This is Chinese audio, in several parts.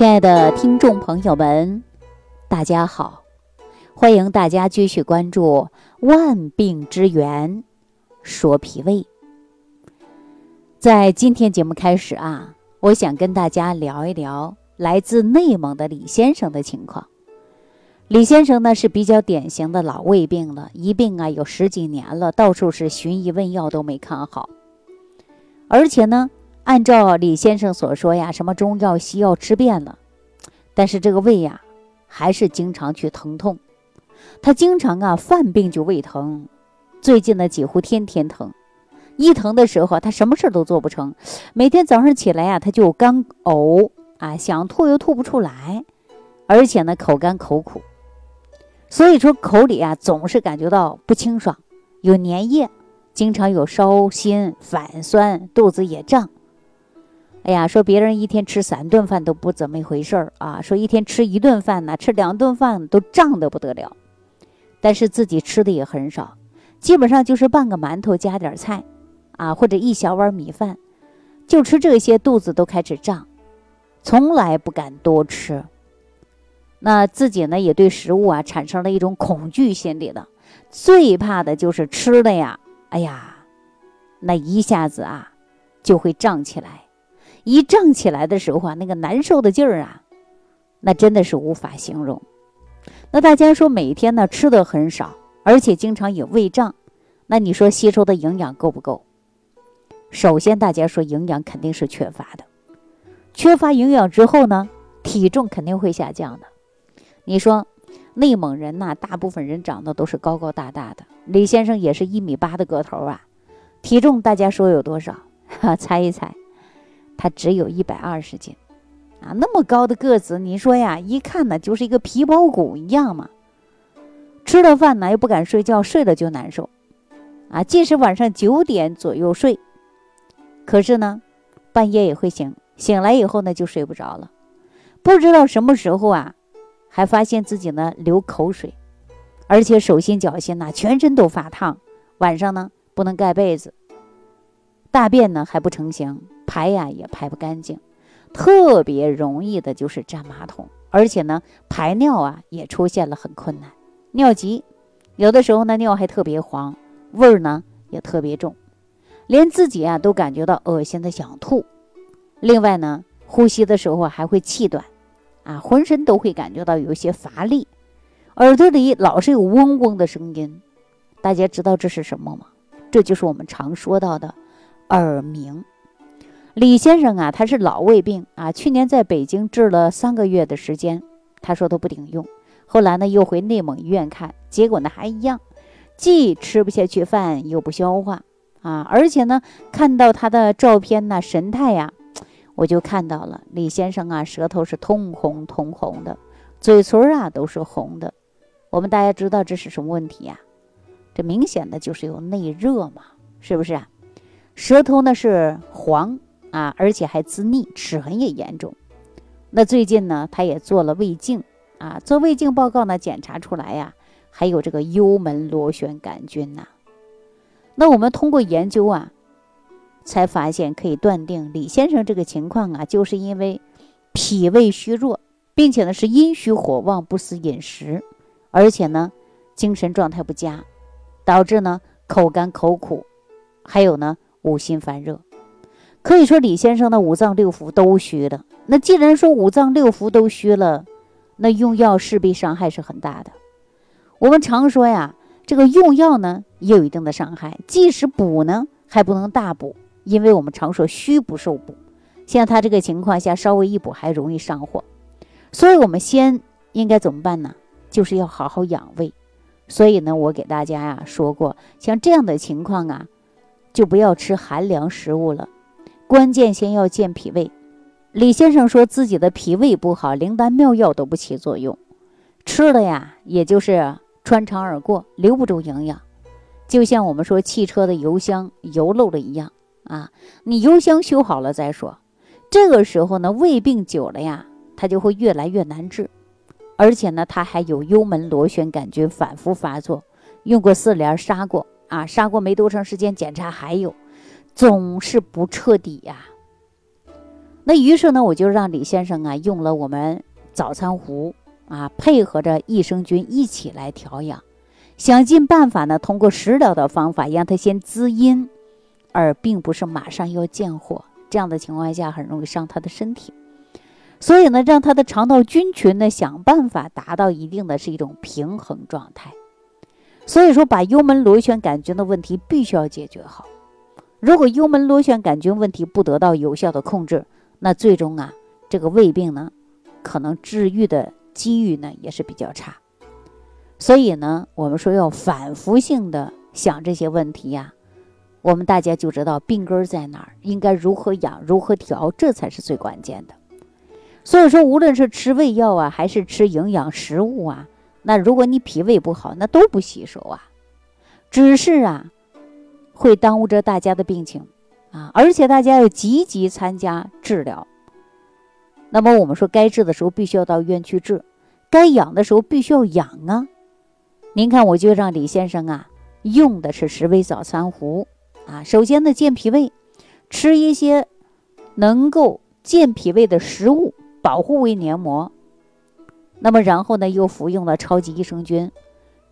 亲爱的听众朋友们，大家好！欢迎大家继续关注《万病之源说脾胃》。在今天节目开始啊，我想跟大家聊一聊来自内蒙的李先生的情况。李先生呢是比较典型的老胃病了，一病啊有十几年了，到处是寻医问药都没看好，而且呢。按照李先生所说呀，什么中药西药吃遍了，但是这个胃呀，还是经常去疼痛。他经常啊犯病就胃疼，最近呢几乎天天疼。一疼的时候，他什么事儿都做不成。每天早上起来呀，他就干呕啊，想吐又吐不出来，而且呢口干口苦，所以说口里啊总是感觉到不清爽，有粘液，经常有烧心、反酸，肚子也胀。哎呀，说别人一天吃三顿饭都不怎么一回事儿啊，说一天吃一顿饭呢，吃两顿饭都胀得不得了，但是自己吃的也很少，基本上就是半个馒头加点菜，啊，或者一小碗米饭，就吃这些，肚子都开始胀，从来不敢多吃。那自己呢，也对食物啊产生了一种恐惧心理了，最怕的就是吃的呀，哎呀，那一下子啊就会胀起来。一胀起来的时候啊，那个难受的劲儿啊，那真的是无法形容。那大家说每天呢吃的很少，而且经常有胃胀，那你说吸收的营养够不够？首先大家说营养肯定是缺乏的，缺乏营养之后呢，体重肯定会下降的。你说内蒙人呐，大部分人长得都是高高大大的，李先生也是一米八的个头啊，体重大家说有多少？哈，猜一猜。他只有一百二十斤，啊，那么高的个子，你说呀，一看呢就是一个皮包骨一样嘛。吃了饭呢又不敢睡觉，睡了就难受，啊，即使晚上九点左右睡，可是呢，半夜也会醒，醒来以后呢就睡不着了，不知道什么时候啊，还发现自己呢流口水，而且手心脚心呐全身都发烫，晚上呢不能盖被子，大便呢还不成形。排呀也排不干净，特别容易的就是粘马桶，而且呢排尿啊也出现了很困难，尿急，有的时候呢尿还特别黄，味儿呢也特别重，连自己啊都感觉到恶心的想吐。另外呢呼吸的时候还会气短，啊浑身都会感觉到有一些乏力，耳朵里老是有嗡嗡的声音，大家知道这是什么吗？这就是我们常说到的耳鸣。李先生啊，他是老胃病啊，去年在北京治了三个月的时间，他说都不顶用。后来呢，又回内蒙医院看，结果呢还一样，既吃不下去饭，又不消化啊。而且呢，看到他的照片呢，神态呀，我就看到了李先生啊，舌头是通红通红的，嘴唇啊都是红的。我们大家知道这是什么问题呀？这明显的就是有内热嘛，是不是啊？舌头呢是黄。啊，而且还滋腻，齿痕也严重。那最近呢，他也做了胃镜啊，做胃镜报告呢，检查出来呀，还有这个幽门螺旋杆菌呐。那我们通过研究啊，才发现可以断定李先生这个情况啊，就是因为脾胃虚弱，并且呢是阴虚火旺，不思饮食，而且呢精神状态不佳，导致呢口干口苦，还有呢五心烦热。可以说李先生的五脏六腑都虚了。那既然说五脏六腑都虚了，那用药势必伤害是很大的。我们常说呀，这个用药呢也有一定的伤害，即使补呢还不能大补，因为我们常说虚不受补。像他这个情况下，稍微一补还容易上火，所以我们先应该怎么办呢？就是要好好养胃。所以呢，我给大家呀说过，像这样的情况啊，就不要吃寒凉食物了。关键先要健脾胃。李先生说自己的脾胃不好，灵丹妙药都不起作用，吃了呀，也就是穿肠而过，留不住营养。就像我们说汽车的油箱油漏了一样啊，你油箱修好了再说。这个时候呢，胃病久了呀，它就会越来越难治，而且呢，它还有幽门螺旋杆菌反复发作。用过四联杀过啊，杀过没多长时间，检查还有。总是不彻底呀，那于是呢，我就让李先生啊用了我们早餐壶啊，配合着益生菌一起来调养，想尽办法呢，通过食疗的方法让他先滋阴，而并不是马上要降火。这样的情况下很容易伤他的身体，所以呢，让他的肠道菌群呢想办法达到一定的是一种平衡状态。所以说，把幽门螺旋杆菌的问题必须要解决好。如果幽门螺旋杆菌问题不得到有效的控制，那最终啊，这个胃病呢，可能治愈的机遇呢也是比较差。所以呢，我们说要反复性的想这些问题呀，我们大家就知道病根在哪儿，应该如何养，如何调，这才是最关键的。所以说，无论是吃胃药啊，还是吃营养食物啊，那如果你脾胃不好，那都不吸收啊，只是啊。会耽误着大家的病情，啊，而且大家要积极参加治疗。那么我们说，该治的时候必须要到医院去治，该养的时候必须要养啊。您看，我就让李先生啊用的是十味早餐壶啊。首先呢，健脾胃，吃一些能够健脾胃的食物，保护胃黏膜。那么然后呢，又服用了超级益生菌。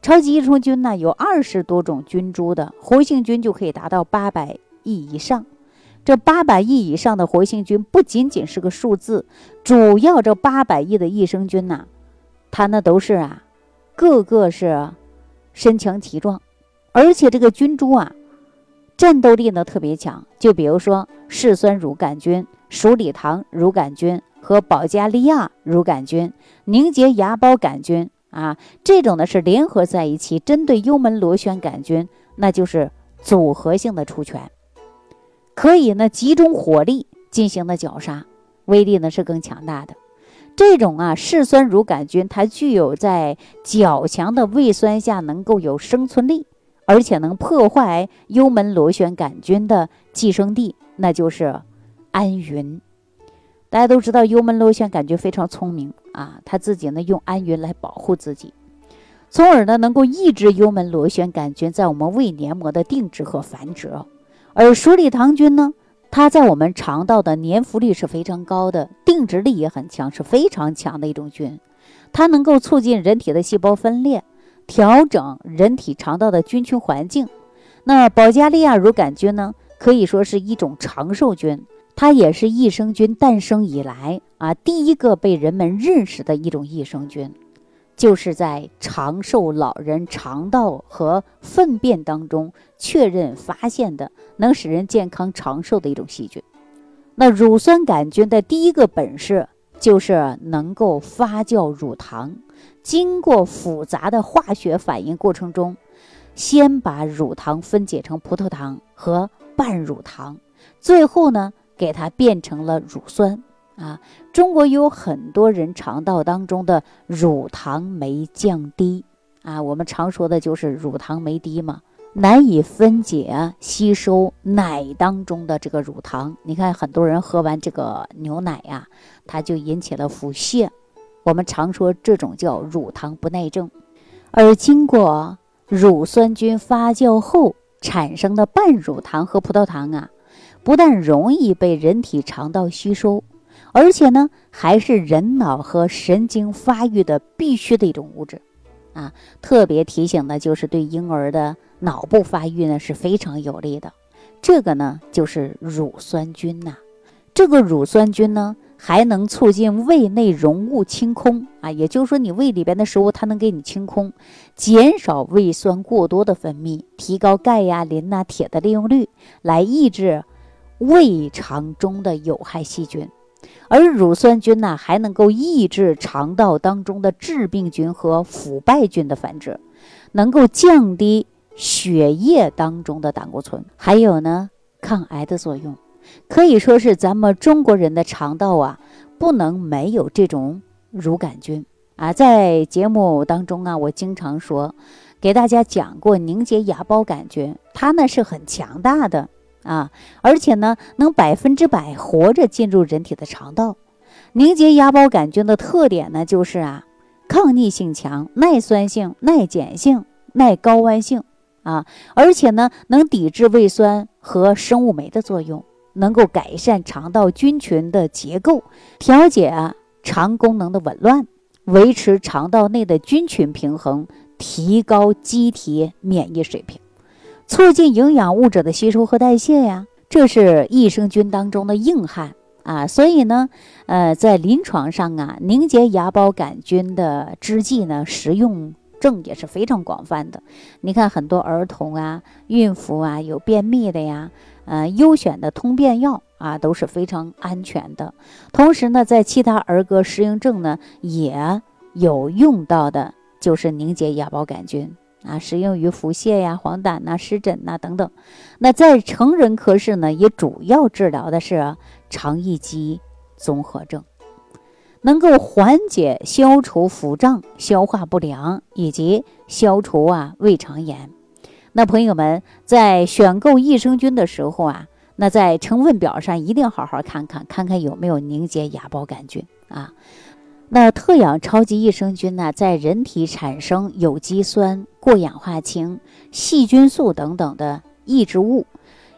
超级益生菌呢，有二十多种菌株的活性菌就可以达到八百亿以上。这八百亿以上的活性菌不仅仅是个数字，主要这八百亿的益生菌呐，它那都是啊，个个是身强体壮，而且这个菌株啊，战斗力呢特别强。就比如说嗜酸乳杆菌、鼠李糖乳杆菌和保加利亚乳杆菌、凝结芽孢杆菌。啊，这种呢是联合在一起，针对幽门螺旋杆菌，那就是组合性的出拳，可以呢集中火力进行的绞杀，威力呢是更强大的。这种啊嗜酸乳杆菌，它具有在较强的胃酸下能够有生存力，而且能破坏幽门螺旋杆菌的寄生地，那就是安云。大家都知道幽门螺旋杆菌非常聪明啊，它自己呢用氨云来保护自己，从而呢能够抑制幽门螺旋杆菌在我们胃黏膜的定植和繁殖。而鼠李糖菌呢，它在我们肠道的粘附力是非常高的，定植力也很强，是非常强的一种菌。它能够促进人体的细胞分裂，调整人体肠道的菌群环境。那保加利亚乳杆菌呢，可以说是一种长寿菌。它也是益生菌诞生以来啊第一个被人们认识的一种益生菌，就是在长寿老人肠道和粪便当中确认发现的，能使人健康长寿的一种细菌。那乳酸杆菌的第一个本事就是能够发酵乳糖，经过复杂的化学反应过程中，先把乳糖分解成葡萄糖和半乳糖，最后呢。给它变成了乳酸啊！中国有很多人肠道当中的乳糖酶降低啊，我们常说的就是乳糖酶低嘛，难以分解吸收奶当中的这个乳糖。你看很多人喝完这个牛奶呀，它就引起了腹泻，我们常说这种叫乳糖不耐症。而经过乳酸菌发酵后产生的半乳糖和葡萄糖啊。不但容易被人体肠道吸收，而且呢，还是人脑和神经发育的必须的一种物质，啊，特别提醒的就是对婴儿的脑部发育呢是非常有利的。这个呢就是乳酸菌呐，这个乳酸菌呢还能促进胃内容物清空啊，也就是说你胃里边的食物它能给你清空，减少胃酸过多的分泌，提高钙呀、磷呐、铁的利用率，来抑制。胃肠中的有害细菌，而乳酸菌呢，还能够抑制肠道当中的致病菌和腐败菌的繁殖，能够降低血液当中的胆固醇，还有呢，抗癌的作用。可以说是咱们中国人的肠道啊，不能没有这种乳杆菌啊。在节目当中啊，我经常说，给大家讲过凝结芽孢杆菌，它呢是很强大的。啊，而且呢，能百分之百活着进入人体的肠道。凝结芽孢杆菌的特点呢，就是啊，抗逆性强、耐酸性、耐碱性、耐高温性啊，而且呢，能抵制胃酸和生物酶的作用能够改善肠道菌群的结构，调节肠功能的紊乱，维持肠道内的菌群平衡，提高机体免疫水平，促进营养物质的吸收和代谢呀。这是益生菌当中的硬汉啊，所以呢，呃，在临床上啊，凝结芽孢杆菌的制剂呢，食用症也是非常广泛的。你看，很多儿童啊、孕妇啊、有便秘的呀，呃，优选的通便药啊，都是非常安全的。同时呢，在其他儿科适应症呢，也有用到的，就是凝结芽孢杆菌。啊，适用于腹泻呀、黄疸呐、湿疹呐等等。那在成人科室呢，也主要治疗的是肠易激综合症，能够缓解、消除腹胀、消化不良以及消除啊胃肠炎。那朋友们在选购益生菌的时候啊，那在成分表上一定好好看看，看看有没有凝结芽孢杆菌啊。那特氧超级益生菌呢，在人体产生有机酸、过氧化氢、细菌素等等的抑制物，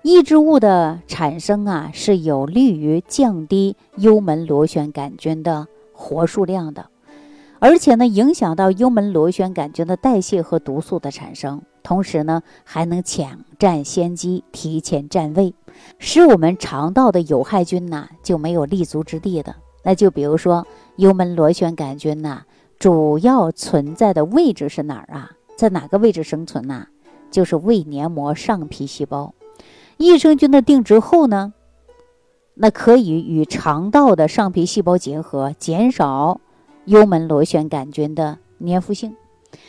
抑制物的产生啊，是有利于降低幽门螺旋杆菌的活数量的，而且呢，影响到幽门螺旋杆菌的代谢和毒素的产生，同时呢，还能抢占先机，提前占位，使我们肠道的有害菌呐就没有立足之地的。那就比如说。幽门螺旋杆菌呐，主要存在的位置是哪儿啊？在哪个位置生存呢？就是胃黏膜上皮细胞。益生菌的定植后呢，那可以与肠道的上皮细胞结合，减少幽门螺旋杆菌的粘附性，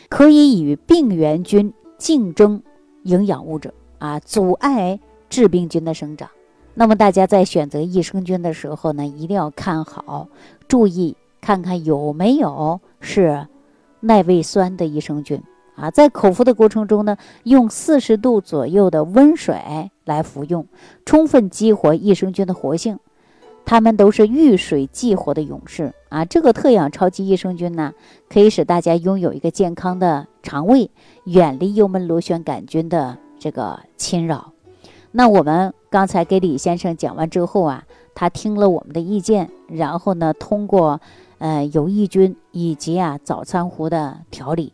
可以与病原菌竞争营养物质啊，阻碍致病菌的生长。那么大家在选择益生菌的时候呢，一定要看好，注意。看看有没有是耐胃酸的益生菌啊，在口服的过程中呢，用四十度左右的温水来服用，充分激活益生菌的活性。它们都是遇水即活的勇士啊！这个特氧超级益生菌呢，可以使大家拥有一个健康的肠胃，远离幽门螺旋杆菌的这个侵扰。那我们刚才给李先生讲完之后啊，他听了我们的意见，然后呢，通过。呃，有益菌以及啊早餐壶的调理，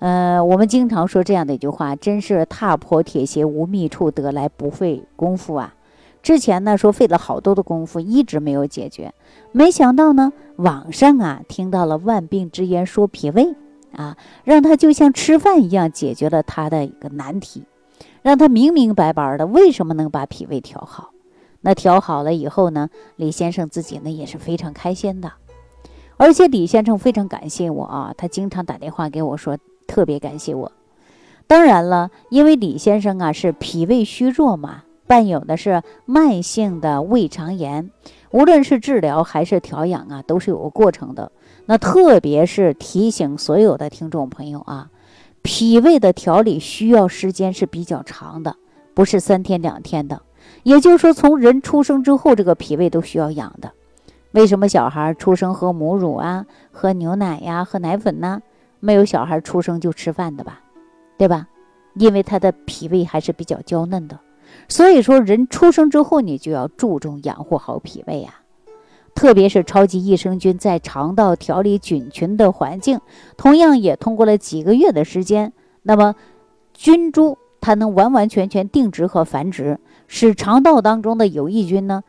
呃，我们经常说这样的一句话，真是踏破铁鞋无觅处，得来不费功夫啊。之前呢说费了好多的功夫，一直没有解决，没想到呢网上啊听到了万病之源说脾胃啊，让他就像吃饭一样解决了他的一个难题，让他明明白白的为什么能把脾胃调好。那调好了以后呢，李先生自己呢也是非常开心的。而且李先生非常感谢我啊，他经常打电话给我说，特别感谢我。当然了，因为李先生啊是脾胃虚弱嘛，伴有的是慢性的胃肠炎，无论是治疗还是调养啊，都是有个过程的。那特别是提醒所有的听众朋友啊，脾胃的调理需要时间是比较长的，不是三天两天的。也就是说，从人出生之后，这个脾胃都需要养的。为什么小孩出生喝母乳啊，喝牛奶呀，喝奶粉呢？没有小孩出生就吃饭的吧，对吧？因为他的脾胃还是比较娇嫩的，所以说人出生之后你就要注重养护好脾胃啊。特别是超级益生菌在肠道调理菌群的环境，同样也通过了几个月的时间，那么菌株它能完完全全定植和繁殖，使肠道当中的有益菌呢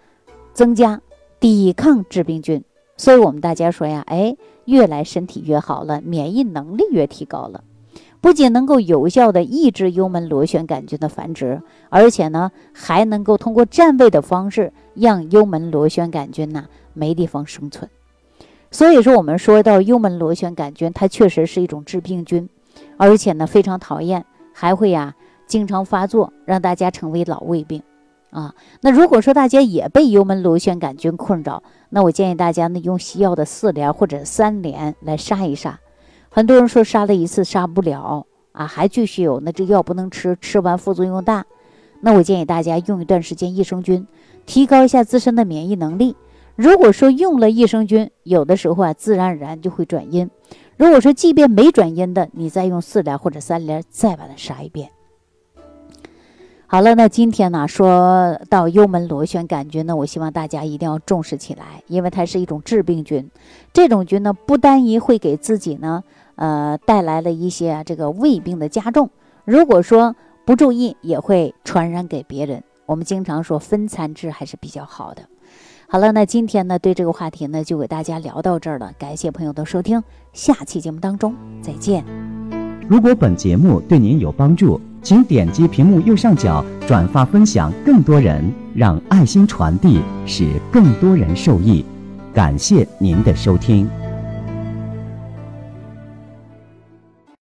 增加。抵抗致病菌，所以我们大家说呀，哎，越来身体越好了，免疫能力越提高了，不仅能够有效的抑制幽门螺旋杆菌的繁殖，而且呢，还能够通过占位的方式，让幽门螺旋杆菌呢没地方生存。所以说，我们说到幽门螺旋杆菌，它确实是一种致病菌，而且呢非常讨厌，还会呀经常发作，让大家成为老胃病。啊，那如果说大家也被幽门螺旋杆菌困扰，那我建议大家呢用西药的四联或者三联来杀一杀。很多人说杀了一次杀不了啊，还继续有，那这药不能吃，吃完副作用大。那我建议大家用一段时间益生菌，提高一下自身的免疫能力。如果说用了益生菌，有的时候啊自然而然就会转阴。如果说即便没转阴的，你再用四联或者三联再把它杀一遍。好了，那今天呢，说到幽门螺旋杆菌呢，我希望大家一定要重视起来，因为它是一种致病菌。这种菌呢，不单一会给自己呢，呃，带来了一些这个胃病的加重。如果说不注意，也会传染给别人。我们经常说分餐制还是比较好的。好了，那今天呢，对这个话题呢，就给大家聊到这儿了。感谢朋友的收听，下期节目当中再见。如果本节目对您有帮助。请点击屏幕右上角转发分享，更多人让爱心传递，使更多人受益。感谢您的收听。